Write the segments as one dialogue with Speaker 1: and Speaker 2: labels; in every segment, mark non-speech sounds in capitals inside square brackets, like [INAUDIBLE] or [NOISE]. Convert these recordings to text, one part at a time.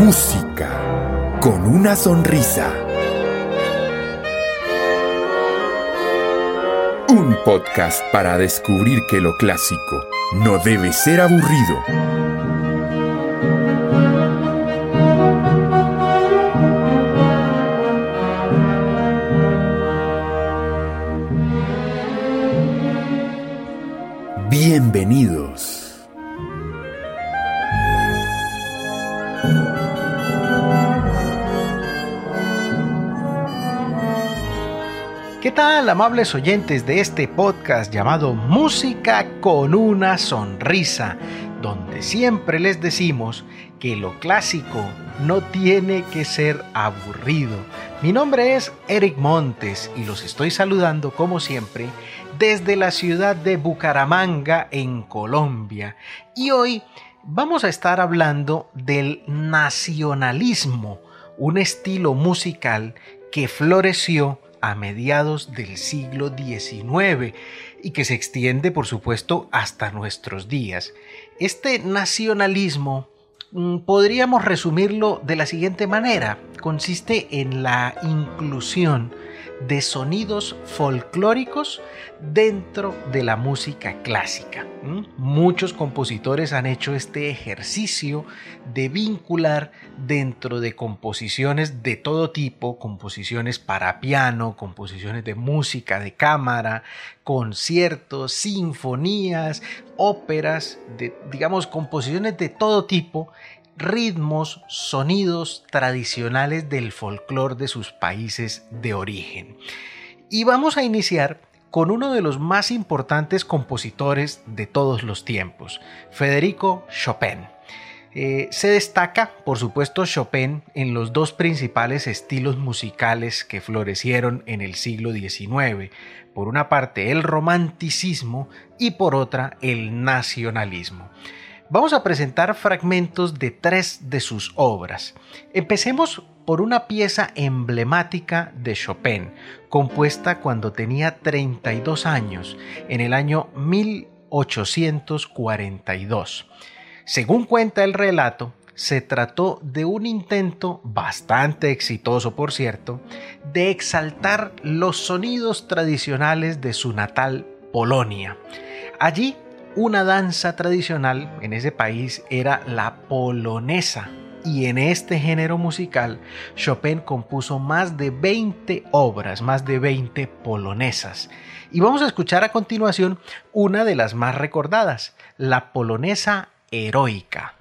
Speaker 1: Música con una sonrisa. Un podcast para descubrir que lo clásico no debe ser aburrido. Bienvenidos.
Speaker 2: ¿Qué tal, amables oyentes de este podcast llamado Música con una sonrisa? Donde siempre les decimos que lo clásico no tiene que ser aburrido. Mi nombre es Eric Montes y los estoy saludando como siempre desde la ciudad de Bucaramanga en Colombia. Y hoy vamos a estar hablando del nacionalismo, un estilo musical que floreció a mediados del siglo XIX y que se extiende por supuesto hasta nuestros días. Este nacionalismo mm, podríamos resumirlo de la siguiente manera. Consiste en la inclusión de sonidos folclóricos dentro de la música clásica. Muchos compositores han hecho este ejercicio de vincular dentro de composiciones de todo tipo, composiciones para piano, composiciones de música de cámara, conciertos, sinfonías, óperas, de, digamos, composiciones de todo tipo ritmos, sonidos tradicionales del folclore de sus países de origen. Y vamos a iniciar con uno de los más importantes compositores de todos los tiempos, Federico Chopin. Eh, se destaca, por supuesto, Chopin en los dos principales estilos musicales que florecieron en el siglo XIX. Por una parte, el romanticismo y por otra, el nacionalismo. Vamos a presentar fragmentos de tres de sus obras. Empecemos por una pieza emblemática de Chopin, compuesta cuando tenía 32 años, en el año 1842. Según cuenta el relato, se trató de un intento bastante exitoso, por cierto, de exaltar los sonidos tradicionales de su natal Polonia. Allí una danza tradicional en ese país era la polonesa. Y en este género musical, Chopin compuso más de 20 obras, más de 20 polonesas. Y vamos a escuchar a continuación una de las más recordadas, la polonesa heroica.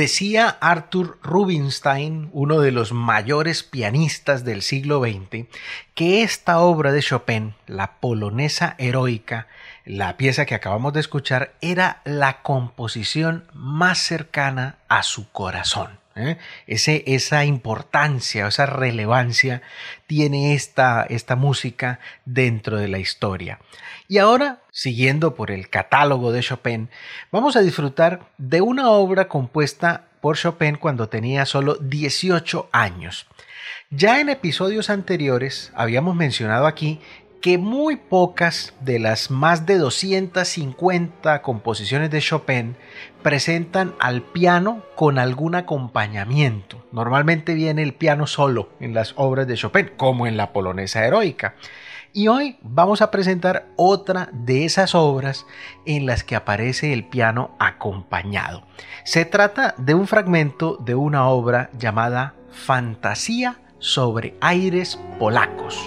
Speaker 2: Decía Arthur Rubinstein, uno de los mayores pianistas del siglo XX, que esta obra de Chopin, la polonesa heroica, la pieza que acabamos de escuchar, era la composición más cercana a su corazón. ¿eh? Esa importancia, esa relevancia tiene esta música dentro de la historia. Y ahora, siguiendo por el catálogo de Chopin, vamos a disfrutar de una obra compuesta por Chopin cuando tenía solo 18 años. Ya en episodios anteriores habíamos mencionado aquí que muy pocas de las más de 250 composiciones de Chopin presentan al piano con algún acompañamiento. Normalmente viene el piano solo en las obras de Chopin, como en la polonesa heroica. Y hoy vamos a presentar otra de esas obras en las que aparece el piano acompañado. Se trata de un fragmento de una obra llamada Fantasía sobre aires polacos.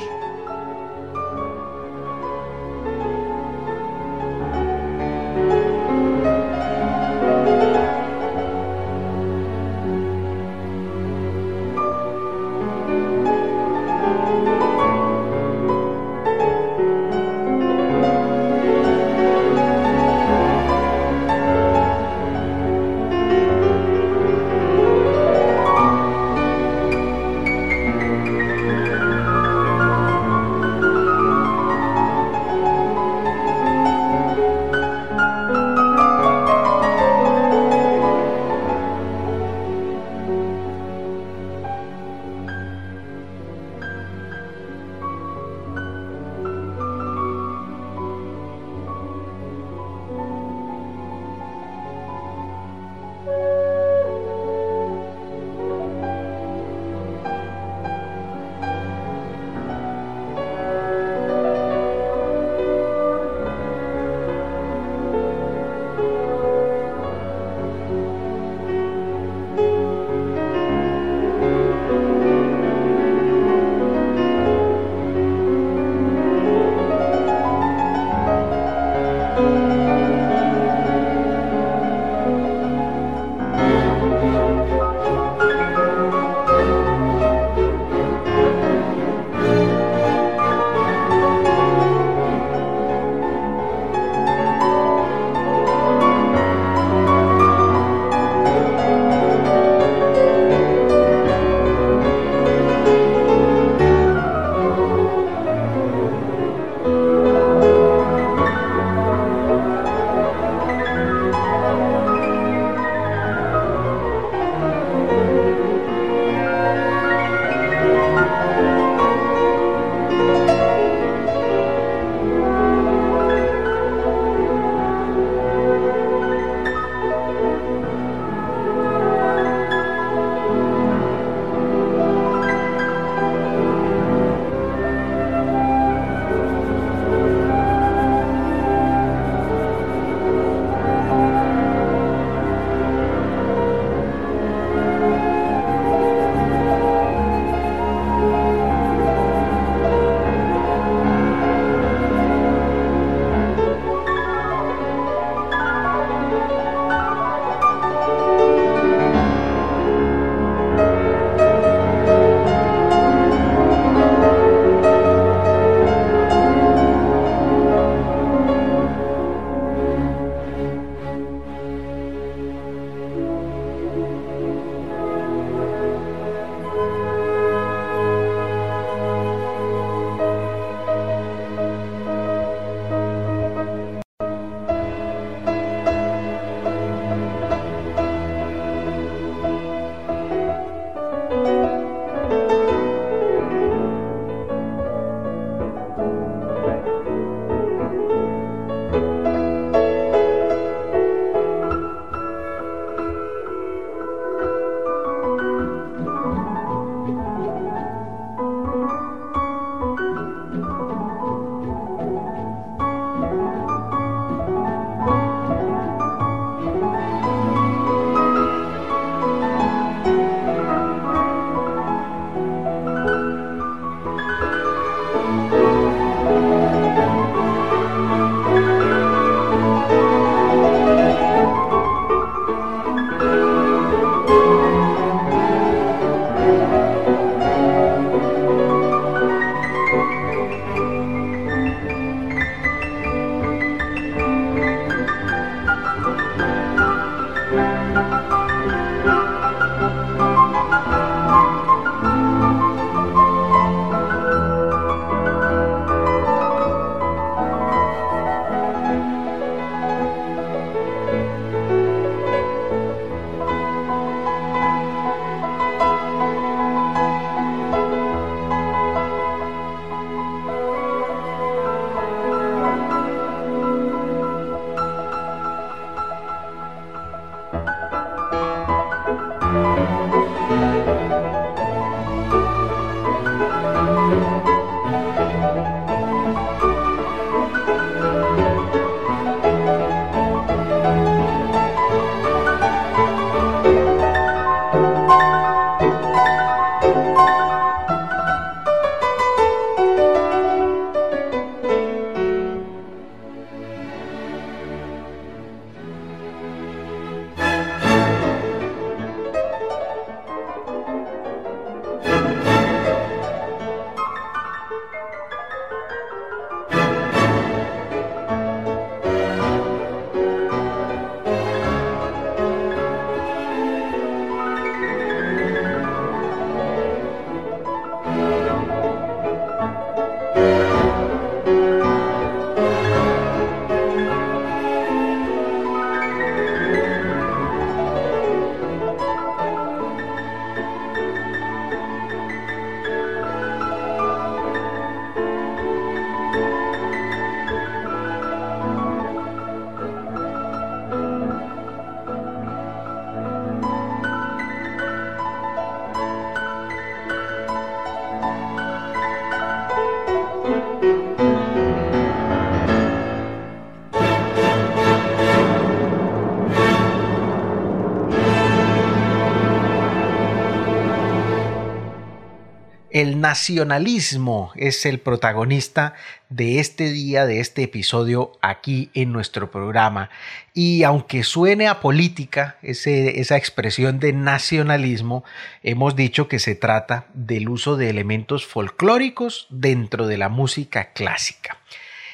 Speaker 2: El nacionalismo es el protagonista de este día, de este episodio aquí en nuestro programa. Y aunque suene a política esa expresión de nacionalismo, hemos dicho que se trata del uso de elementos folclóricos dentro de la música clásica.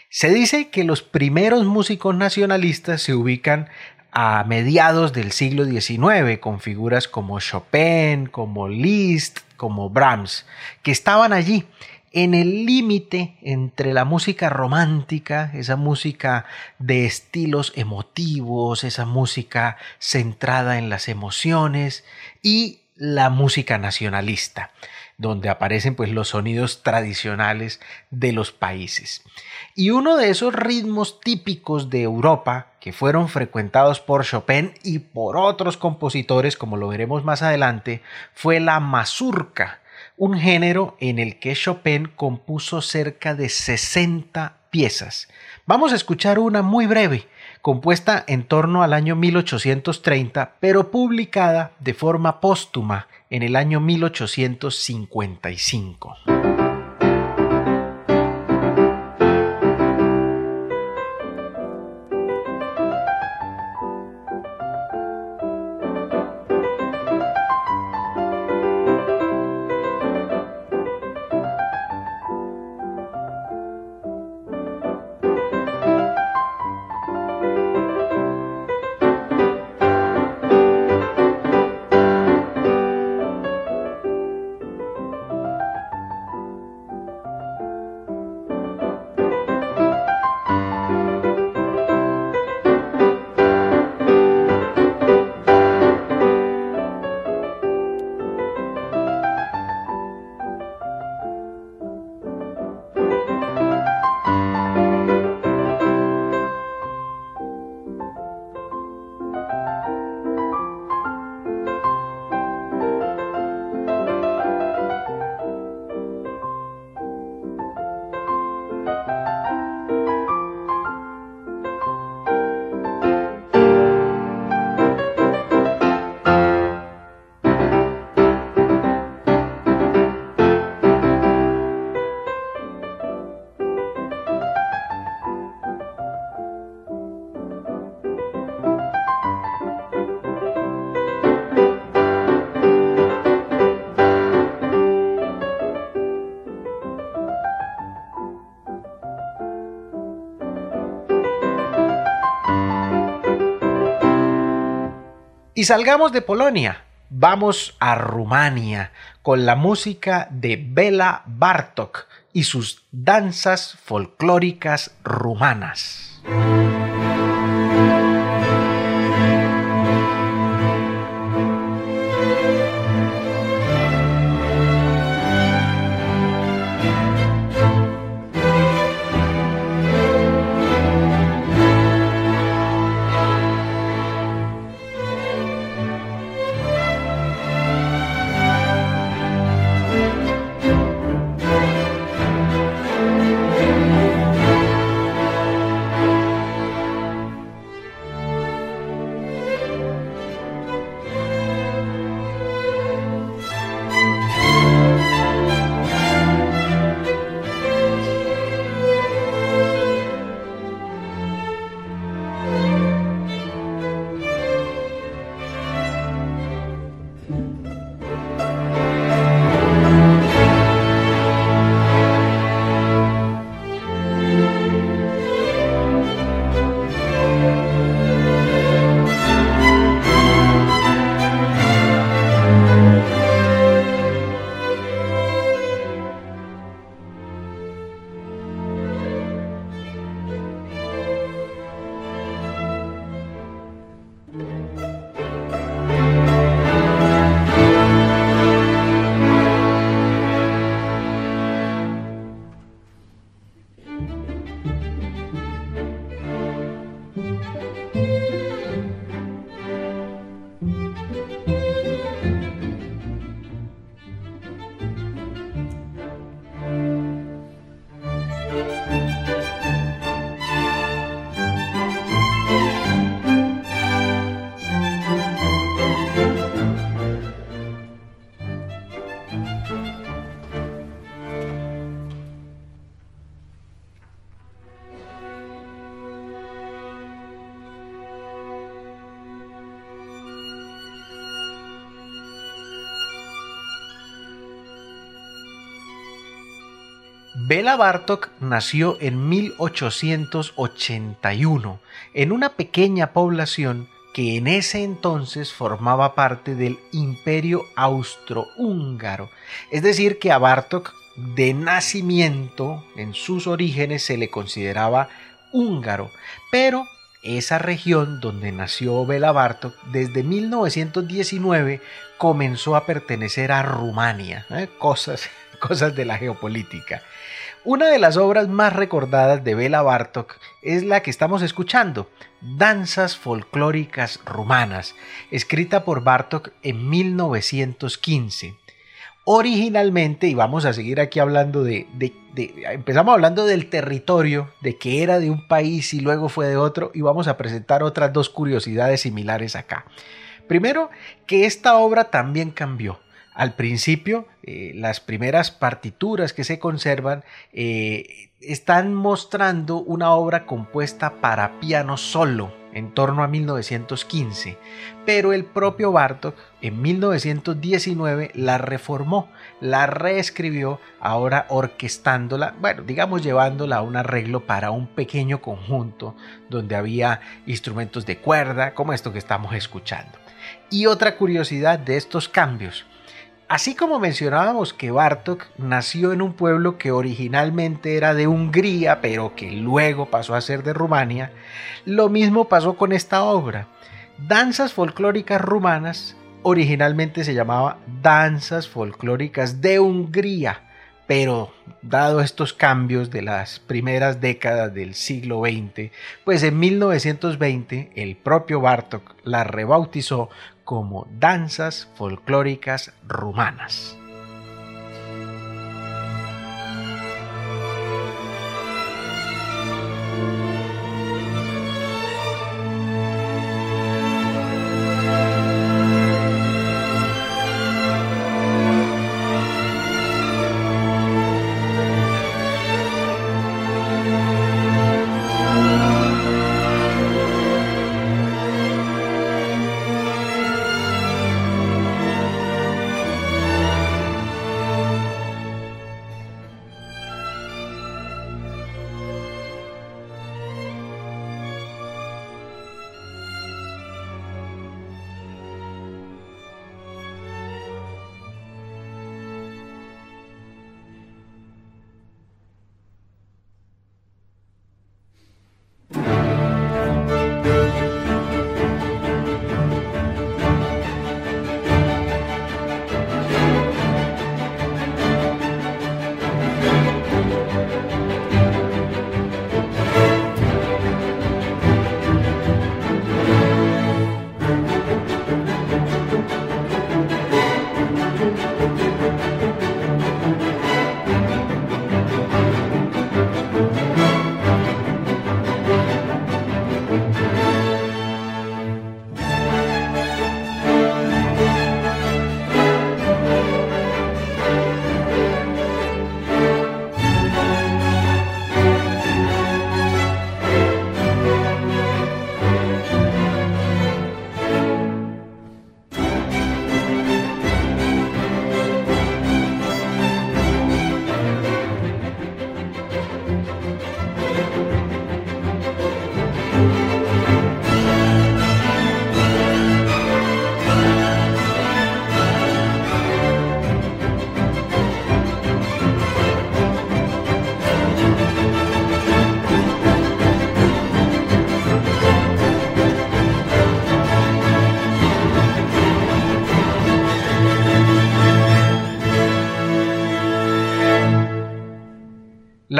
Speaker 2: Se dice que los primeros músicos nacionalistas se ubican a mediados del siglo XIX con figuras como Chopin, como Liszt, como Brahms, que estaban allí en el límite entre la música romántica, esa música de estilos emotivos, esa música centrada en las emociones y la música nacionalista donde aparecen pues los sonidos tradicionales de los países. Y uno de esos ritmos típicos de Europa que fueron frecuentados por Chopin y por otros compositores, como lo veremos más adelante, fue la mazurca, un género en el que Chopin compuso cerca de 60 piezas. Vamos a escuchar una muy breve, compuesta en torno al año 1830, pero publicada de forma póstuma en el año 1855. Y salgamos de Polonia, vamos a Rumania con la música de Bela Bartok y sus danzas folclóricas rumanas. Bela Bartok nació en 1881 en una pequeña población que en ese entonces formaba parte del Imperio Austrohúngaro. Es decir, que a Bartok de nacimiento, en sus orígenes, se le consideraba húngaro, pero esa región donde nació Bela Bartok desde 1919 comenzó a pertenecer a Rumania, ¿eh? cosas, [LAUGHS] cosas de la geopolítica. Una de las obras más recordadas de Bela Bartok es la que estamos escuchando, Danzas folclóricas rumanas, escrita por Bartok en 1915. Originalmente, y vamos a seguir aquí hablando de, empezamos hablando del territorio, de que era de un país y luego fue de otro, y vamos a presentar otras dos curiosidades similares acá. Primero, que esta obra también cambió. Al principio, eh, las primeras partituras que se conservan eh, están mostrando una obra compuesta para piano solo en torno a 1915, pero el propio Bartok en 1919 la reformó, la reescribió, ahora orquestándola, bueno, digamos llevándola a un arreglo para un pequeño conjunto donde había instrumentos de cuerda, como esto que estamos escuchando. Y otra curiosidad de estos cambios, Así como mencionábamos que Bartok nació en un pueblo que originalmente era de Hungría, pero que luego pasó a ser de Rumania, lo mismo pasó con esta obra. Danzas folclóricas rumanas originalmente se llamaba Danzas folclóricas de Hungría, pero dado estos cambios de las primeras décadas del siglo XX, pues en 1920 el propio Bartok la rebautizó como danzas folclóricas rumanas.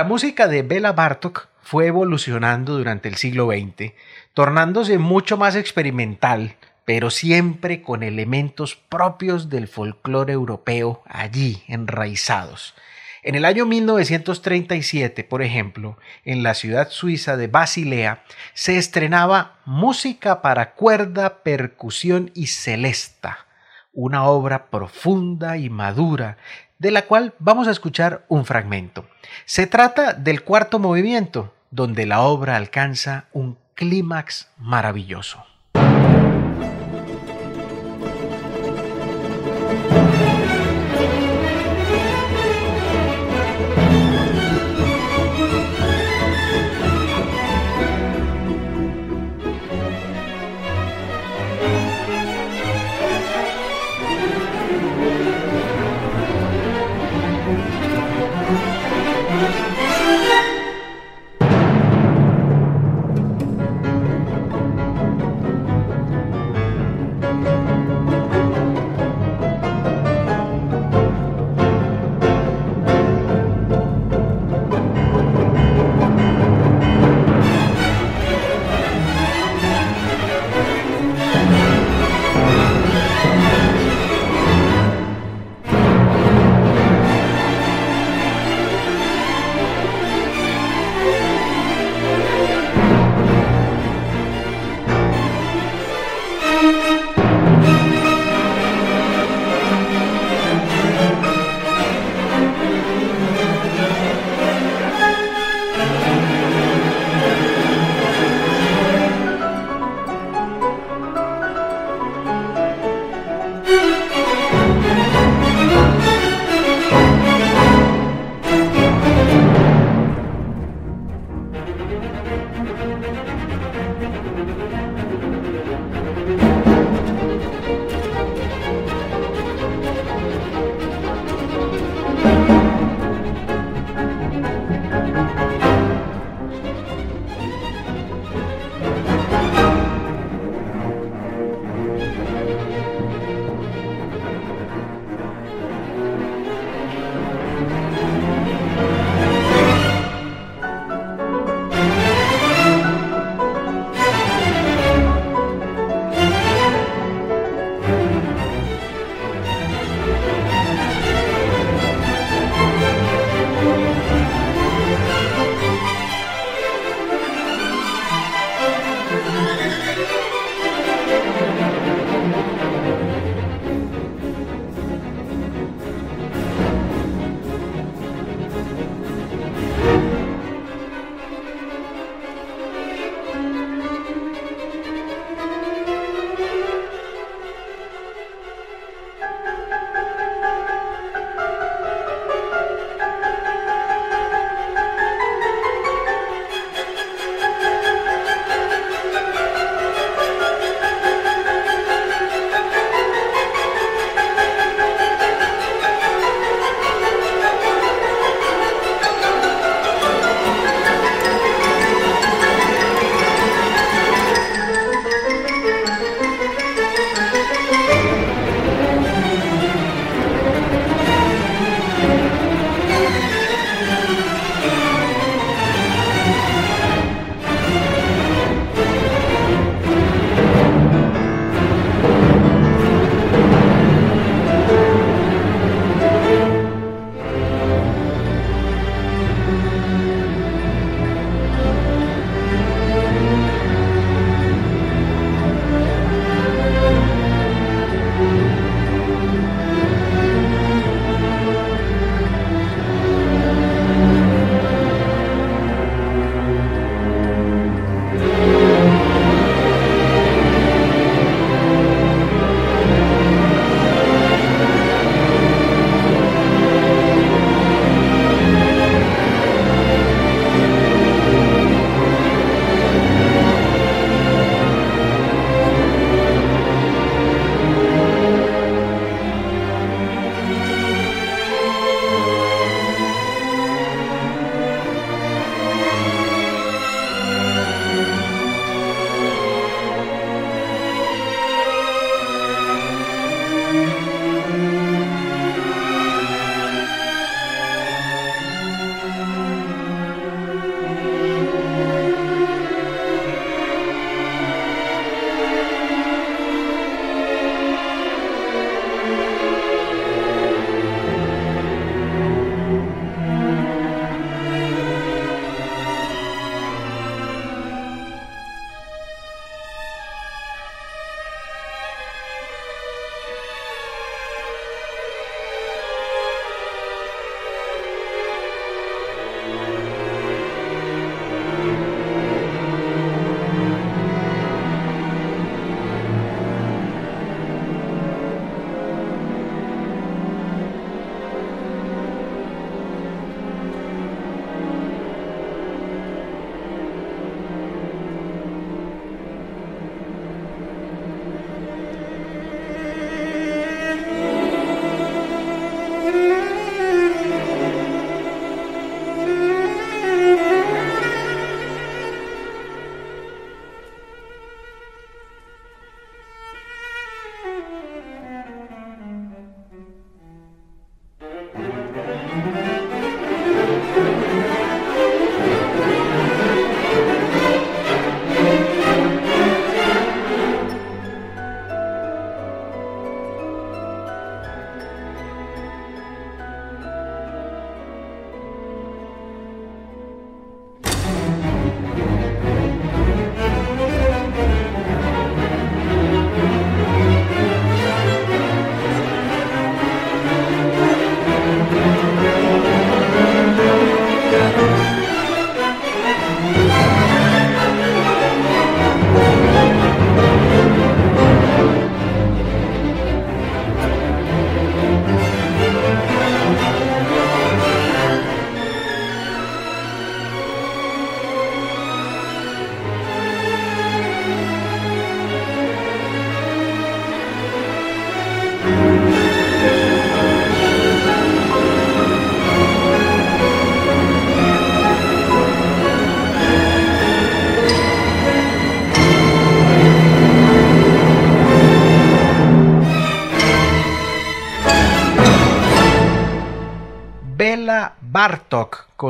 Speaker 2: Música de Bela Bartok fue evolucionando durante el siglo XX, tornándose mucho más experimental, pero siempre con elementos propios del folclore europeo allí enraizados. En el año 1937, por ejemplo, en la ciudad suiza de Basilea, se estrenaba Música para cuerda, percusión y celesta, una obra profunda y madura de la cual vamos a escuchar un fragmento. Se trata del cuarto movimiento, donde la obra alcanza un clímax maravilloso.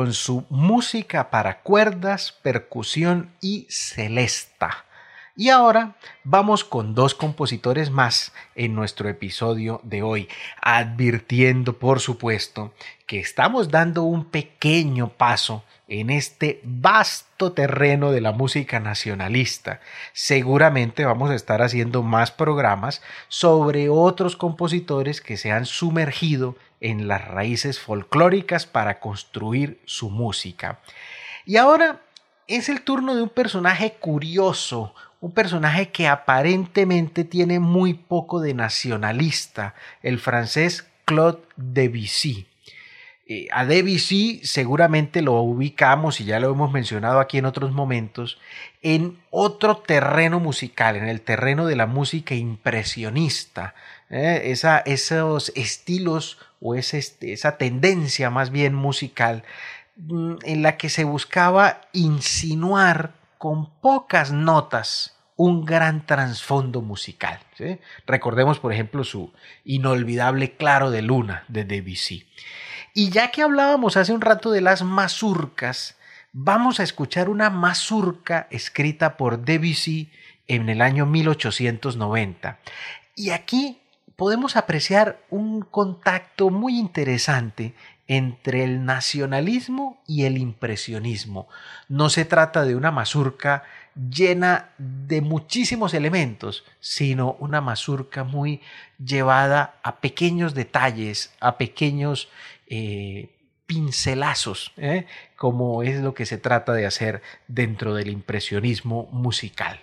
Speaker 2: Con su música para cuerdas, percusión y celesta. Y ahora vamos con dos compositores más en nuestro episodio de hoy, advirtiendo por supuesto que estamos dando un pequeño paso en este vasto terreno de la música nacionalista. Seguramente vamos a estar haciendo más programas sobre otros compositores que se han sumergido en las raíces folclóricas para construir su música. Y ahora es el turno de un personaje curioso, un personaje que aparentemente tiene muy poco de nacionalista, el francés Claude Debussy. Eh, a Debussy seguramente lo ubicamos, y ya lo hemos mencionado aquí en otros momentos, en otro terreno musical, en el terreno de la música impresionista. ¿eh? esos estilos o esa tendencia más bien musical mm, en la que se buscaba insinuar con pocas notas un gran trasfondo musical. Recordemos, por ejemplo, su inolvidable Claro de Luna de Debussy. Y ya que hablábamos hace un rato de las mazurcas, vamos a escuchar una mazurca escrita por Debussy en el año 1890. Y aquí podemos apreciar un contacto muy interesante entre el nacionalismo y el impresionismo. No se trata de una mazurca llena de muchísimos elementos, sino una mazurca muy llevada a pequeños detalles, a pequeños eh, pincelazos, ¿eh? como es lo que se trata de hacer dentro del impresionismo musical.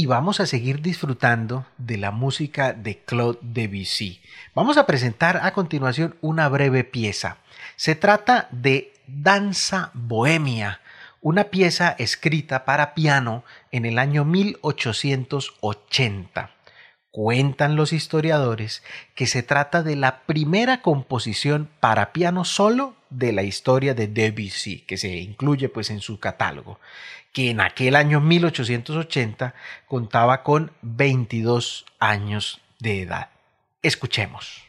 Speaker 2: Y vamos a seguir disfrutando de la música de Claude Debussy. Vamos a presentar a continuación una breve pieza. Se trata de Danza Bohemia, una pieza escrita para piano en el año 1880. Cuentan los historiadores que se trata de la primera composición para piano solo de la historia de Debussy, que se incluye pues en su catálogo, que en aquel año 1880 contaba con 22 años de edad. Escuchemos.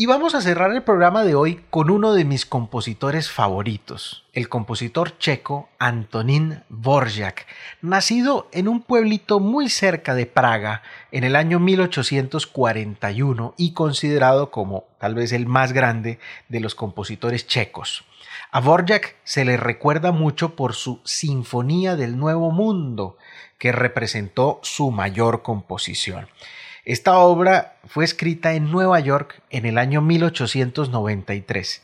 Speaker 2: Y vamos a cerrar el programa de hoy con uno de mis compositores favoritos, el compositor checo Antonín Borjak, nacido en un pueblito muy cerca de Praga en el año 1841 y considerado como tal vez el más grande de los compositores checos. A Borjak se le recuerda mucho por su Sinfonía del Nuevo Mundo, que representó su mayor composición. Esta obra fue escrita en Nueva York en el año 1893.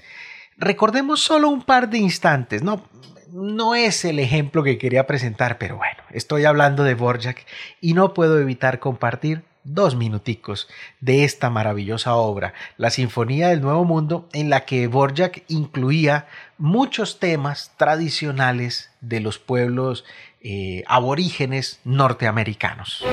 Speaker 2: Recordemos solo un par de instantes, no, no es el ejemplo que quería presentar, pero bueno, estoy hablando de Borjak y no puedo evitar compartir dos minuticos de esta maravillosa obra, la Sinfonía del Nuevo Mundo, en la que Borjak incluía muchos temas tradicionales de los pueblos eh, aborígenes norteamericanos.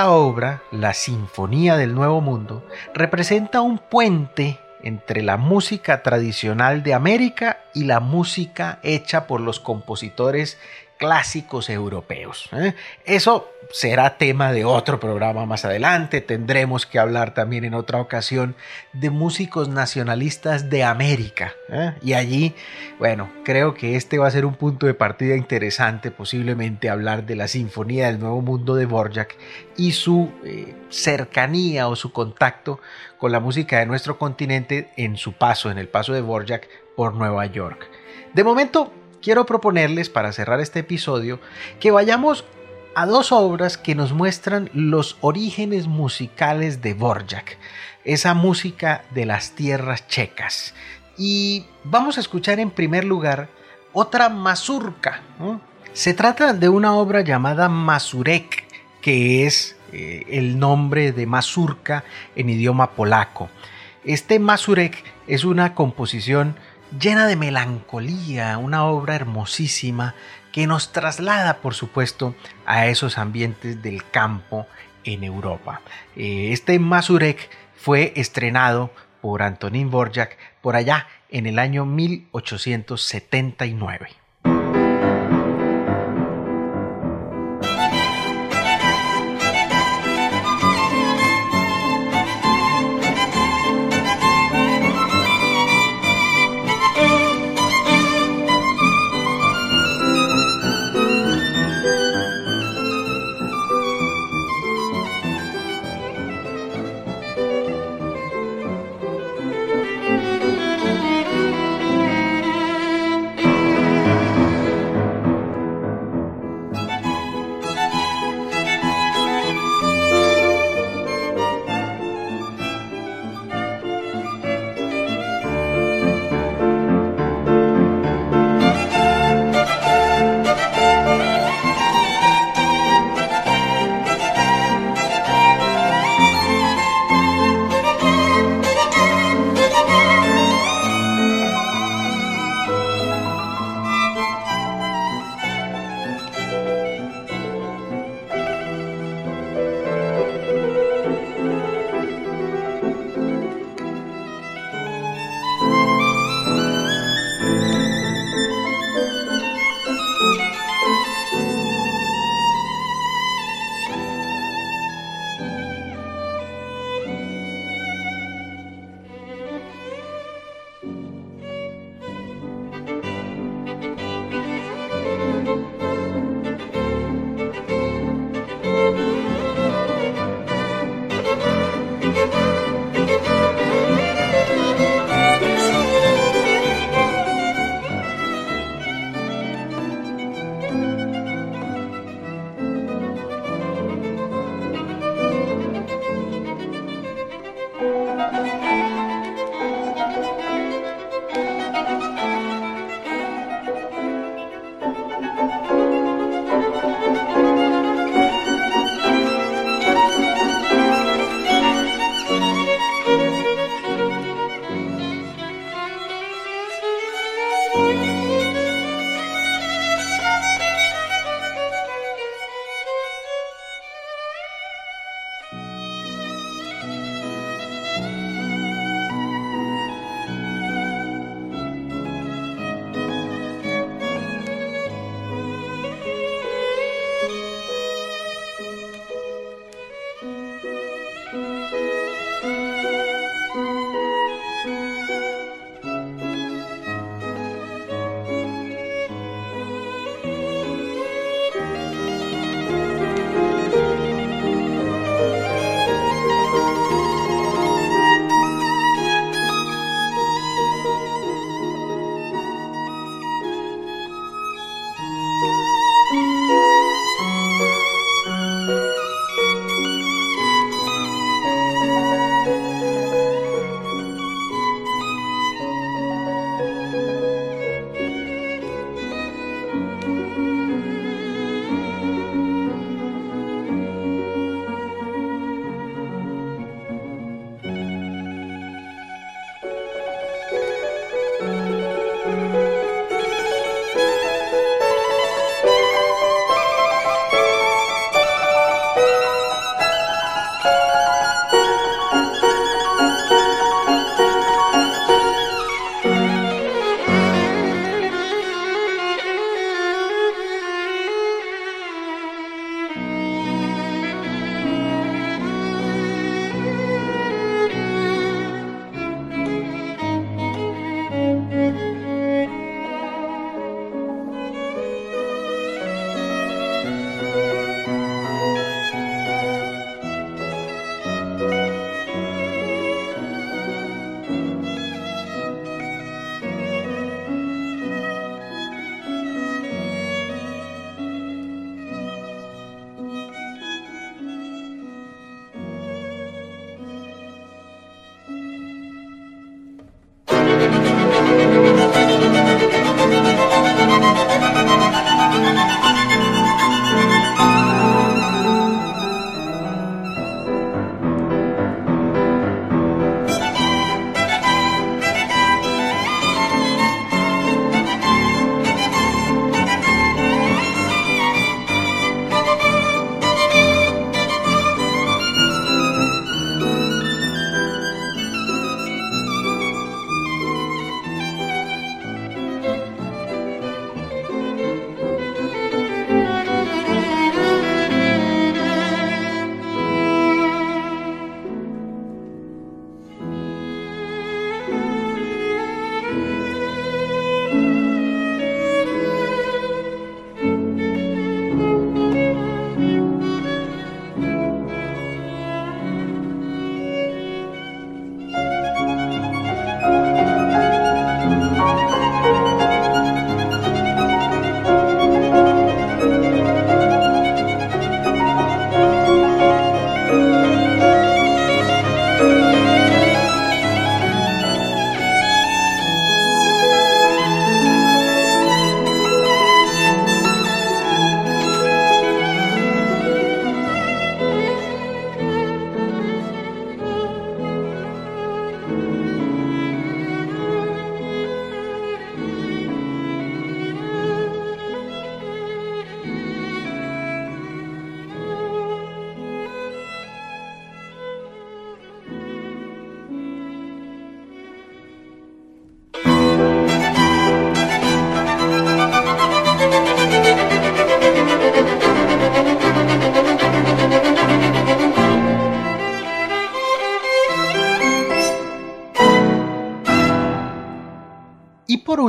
Speaker 2: Esta obra, la Sinfonía del Nuevo Mundo, representa un puente entre la música tradicional de América y la música hecha por los compositores clásicos europeos. ¿eh? Eso será tema de otro programa más adelante. Tendremos que hablar también en otra ocasión de músicos nacionalistas de América. ¿eh? Y allí, bueno, creo que este va a ser un punto de partida interesante, posiblemente hablar de la Sinfonía del Nuevo Mundo de Borjak y su eh, cercanía o su contacto con la música de nuestro continente en su paso, en el paso de Borjak por Nueva York. De momento, quiero proponerles para cerrar este episodio que vayamos a dos obras que nos muestran los orígenes musicales de Borjak, esa música de las tierras checas. Y vamos a escuchar en primer lugar otra mazurka. Se trata de una obra llamada Mazurek, que es eh, el nombre de mazurka en idioma polaco. Este Mazurek es una composición llena de melancolía, una obra hermosísima que nos traslada, por supuesto, a esos ambientes del campo en Europa. Eh, este Mazurek fue estrenado por Antonín Borjak por allá en el año 1879.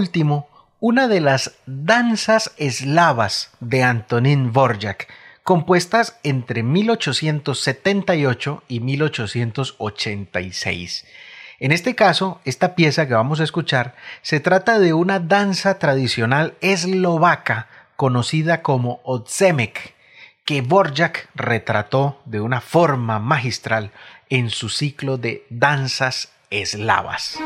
Speaker 2: Último, una de las danzas eslavas de Antonín Vorjak, compuestas entre 1878 y 1886. En este caso, esta pieza que vamos a escuchar se trata de una danza tradicional eslovaca conocida como Odzemek, que Borjak retrató de una forma magistral en su ciclo de danzas eslavas.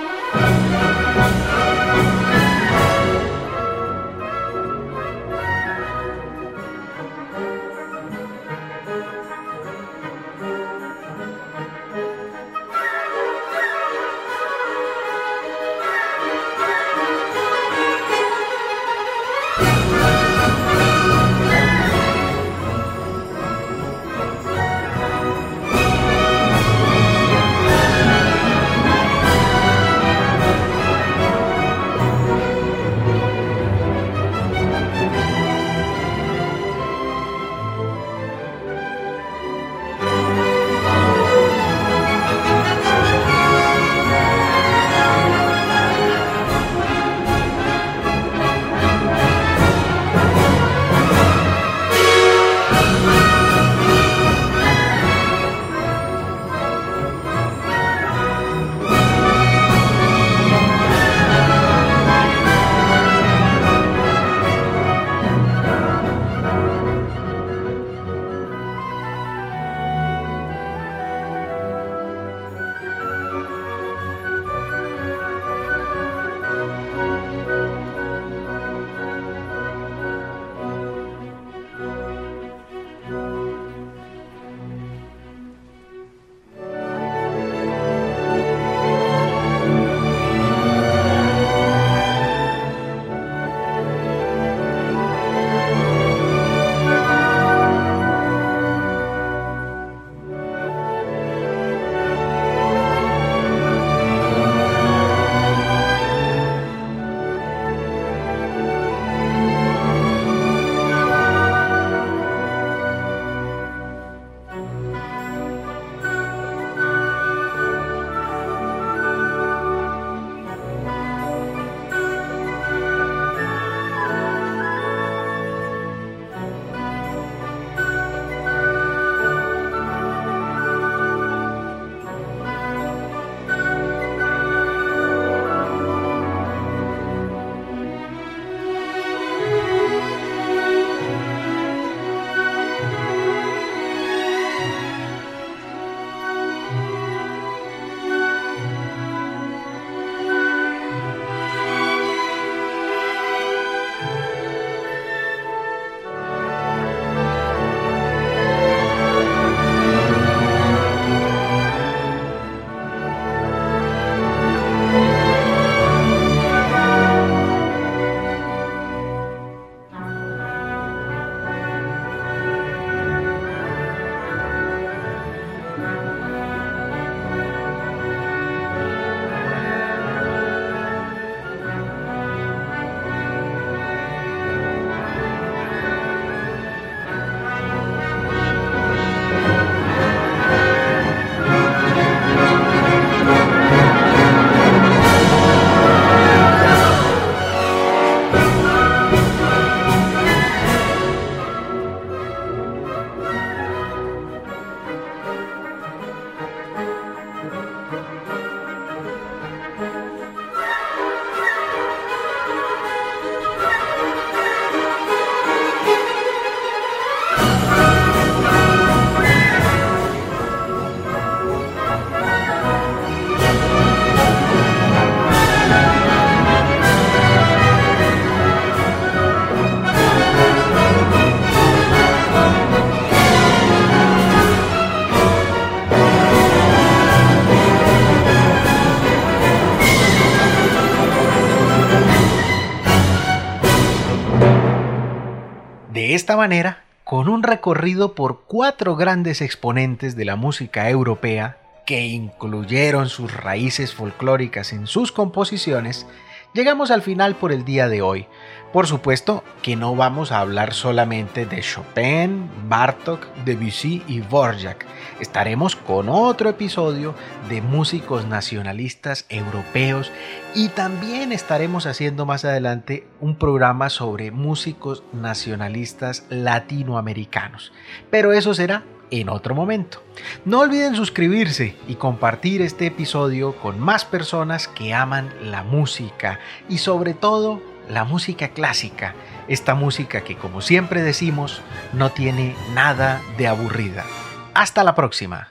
Speaker 2: Esta manera, con un recorrido por cuatro grandes exponentes de la música europea que incluyeron sus raíces folclóricas en sus composiciones, llegamos al final por el día de hoy, Por supuesto que no vamos a hablar solamente de Chopin, Bartok, Debussy y Dvorak. Estaremos con otro episodio de músicos nacionalistas europeos y también estaremos haciendo más adelante un programa sobre músicos nacionalistas latinoamericanos. Pero eso será en otro momento. No olviden suscribirse y compartir este episodio con más personas que aman la música y sobre todo la música clásica, esta música que como siempre decimos no tiene nada de aburrida. Hasta la próxima.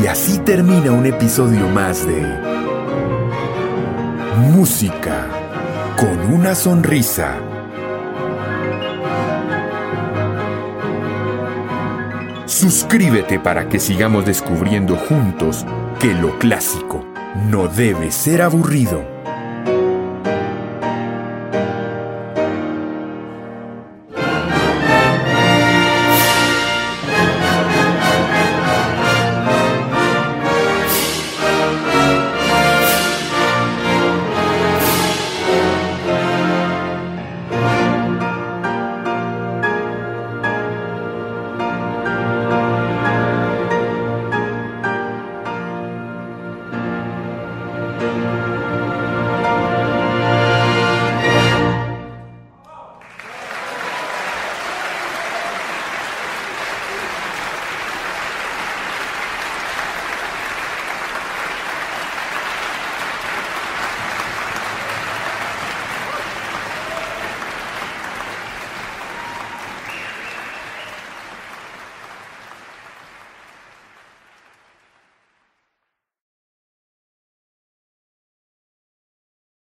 Speaker 1: Y así termina un episodio más de Música con una sonrisa. Suscríbete para que sigamos descubriendo juntos que lo clásico no debe ser aburrido.